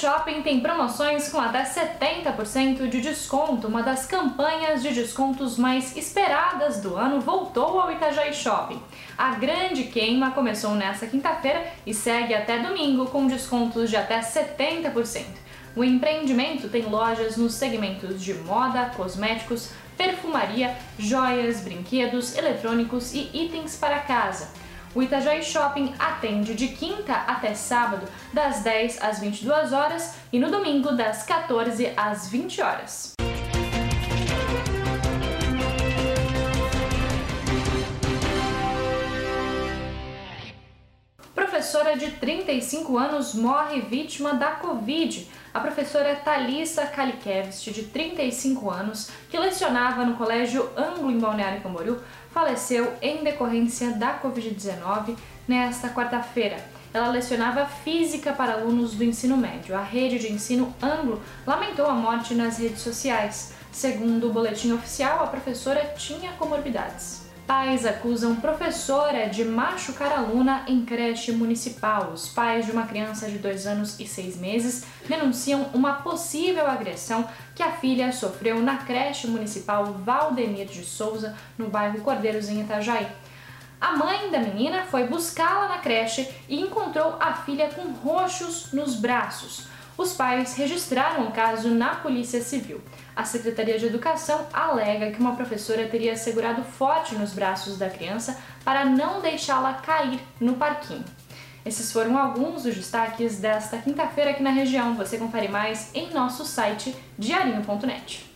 Shopping tem promoções com até 70% de desconto. Uma das campanhas de descontos mais esperadas do ano voltou ao Itajaí Shopping. A grande queima começou nesta quinta-feira e segue até domingo com descontos de até 70%. O empreendimento tem lojas nos segmentos de moda, cosméticos, perfumaria, joias, brinquedos, eletrônicos e itens para casa. O Itajaí Shopping atende de quinta até sábado, das 10 às 22 horas e no domingo, das 14 às 20 horas. Professora de 35 anos morre vítima da Covid. A professora Thalissa Kalikevich, de 35 anos, que lecionava no Colégio Anglo em Balneário Camboriú, faleceu em decorrência da Covid-19 nesta quarta-feira. Ela lecionava física para alunos do ensino médio. A rede de ensino Anglo lamentou a morte nas redes sociais. Segundo o boletim oficial, a professora tinha comorbidades. Pais acusam professora de machucar aluna em creche municipal. Os pais de uma criança de dois anos e seis meses denunciam uma possível agressão que a filha sofreu na creche municipal Valdemir de Souza, no bairro Cordeiros, em Itajaí. A mãe da menina foi buscá-la na creche e encontrou a filha com roxos nos braços. Os pais registraram o caso na Polícia Civil. A Secretaria de Educação alega que uma professora teria segurado forte nos braços da criança para não deixá-la cair no parquinho. Esses foram alguns dos destaques desta quinta-feira aqui na região. Você confere mais em nosso site diarinho.net.